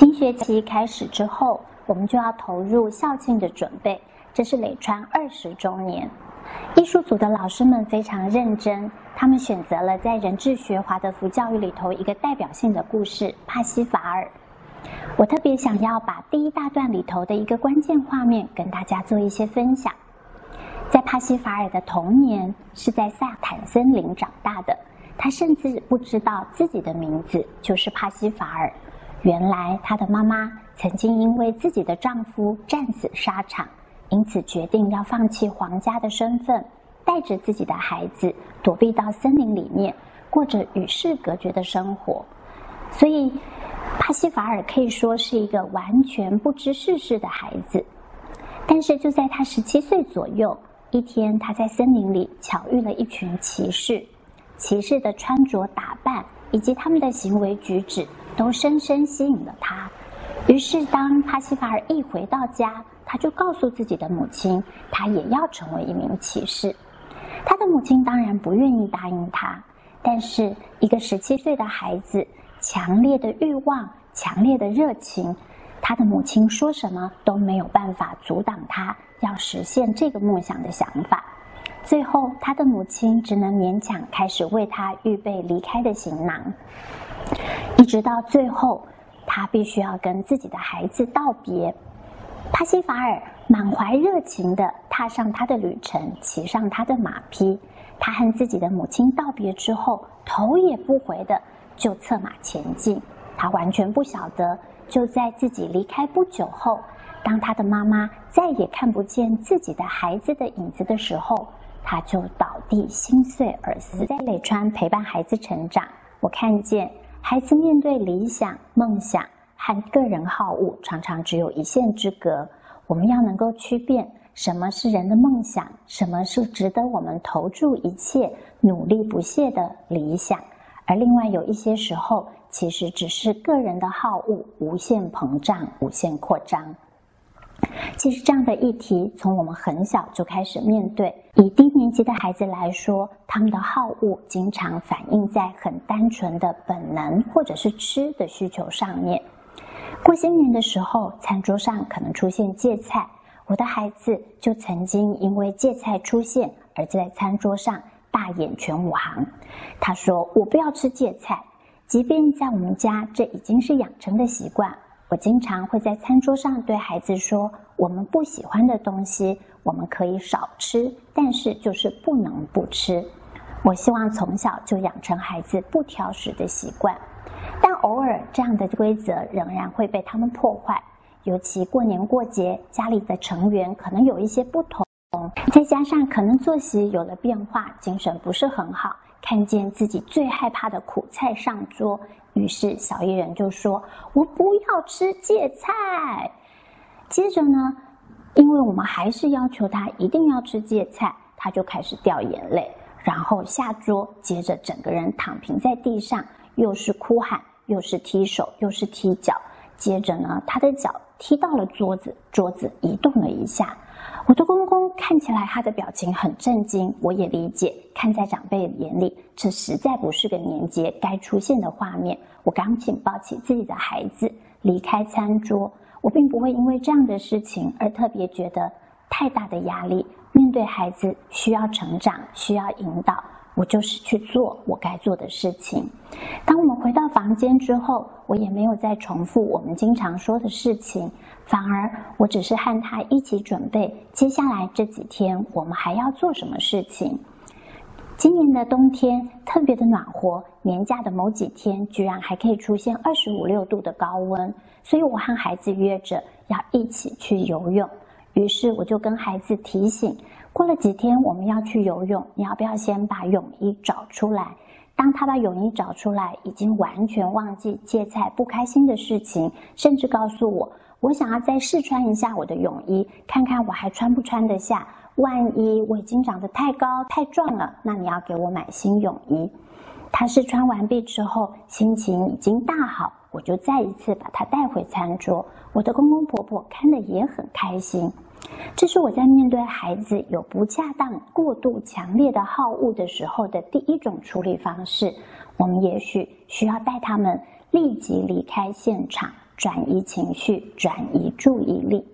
新学期开始之后，我们就要投入校庆的准备。这是磊川二十周年，艺术组的老师们非常认真，他们选择了在人智学华德福教育里头一个代表性的故事——帕西法尔。我特别想要把第一大段里头的一个关键画面跟大家做一些分享。在帕西法尔的童年是在萨坦森林长大的，他甚至不知道自己的名字就是帕西法尔。原来他的妈妈曾经因为自己的丈夫战死沙场，因此决定要放弃皇家的身份，带着自己的孩子躲避到森林里面，过着与世隔绝的生活。所以，帕西法尔可以说是一个完全不知世事的孩子。但是，就在他十七岁左右，一天，他在森林里巧遇了一群骑士，骑士的穿着打扮以及他们的行为举止。都深深吸引了他。于是，当帕西法尔一回到家，他就告诉自己的母亲，他也要成为一名骑士。他的母亲当然不愿意答应他，但是一个十七岁的孩子，强烈的欲望、强烈的热情，他的母亲说什么都没有办法阻挡他要实现这个梦想的想法。最后，他的母亲只能勉强开始为他预备离开的行囊。一直到最后，他必须要跟自己的孩子道别。帕西法尔满怀热情地踏上他的旅程，骑上他的马匹。他和自己的母亲道别之后，头也不回地就策马前进。他完全不晓得，就在自己离开不久后，当他的妈妈再也看不见自己的孩子的影子的时候，他就倒地心碎而死。在磊川陪伴孩子成长，我看见。孩子面对理想、梦想和个人好恶，常常只有一线之隔。我们要能够区辨什么是人的梦想，什么是值得我们投注一切、努力不懈的理想，而另外有一些时候，其实只是个人的好恶无限膨胀、无限扩张。其实这样的议题，从我们很小就开始面对。以低年级的孩子来说，他们的好恶经常反映在很单纯的本能或者是吃的需求上面。过新年的时候，餐桌上可能出现芥菜，我的孩子就曾经因为芥菜出现而在餐桌上大演全武行。他说：“我不要吃芥菜，即便在我们家，这已经是养成的习惯。”我经常会在餐桌上对孩子说：“我们不喜欢的东西，我们可以少吃，但是就是不能不吃。”我希望从小就养成孩子不挑食的习惯，但偶尔这样的规则仍然会被他们破坏。尤其过年过节，家里的成员可能有一些不同，再加上可能作息有了变化，精神不是很好。看见自己最害怕的苦菜上桌，于是小艺人就说：“我不要吃芥菜。”接着呢，因为我们还是要求他一定要吃芥菜，他就开始掉眼泪，然后下桌，接着整个人躺平在地上，又是哭喊，又是踢手，又是踢脚。接着呢，他的脚踢到了桌子，桌子移动了一下。我的公公看起来他的表情很震惊，我也理解。看在长辈眼里，这实在不是个年节该出现的画面。我赶紧抱起自己的孩子离开餐桌。我并不会因为这样的事情而特别觉得太大的压力。面对孩子需要成长，需要引导。我就是去做我该做的事情。当我们回到房间之后，我也没有再重复我们经常说的事情，反而我只是和他一起准备接下来这几天我们还要做什么事情。今年的冬天特别的暖和，年假的某几天居然还可以出现二十五六度的高温，所以我和孩子约着要一起去游泳。于是我就跟孩子提醒。过了几天，我们要去游泳，你要不要先把泳衣找出来？当他把泳衣找出来，已经完全忘记芥菜不开心的事情，甚至告诉我，我想要再试穿一下我的泳衣，看看我还穿不穿得下。万一我已经长得太高太壮了，那你要给我买新泳衣。他试穿完毕之后，心情已经大好，我就再一次把他带回餐桌。我的公公婆婆看得也很开心。这是我在面对孩子有不恰当、过度强烈的好恶的时候的第一种处理方式。我们也许需要带他们立即离开现场，转移情绪，转移注意力。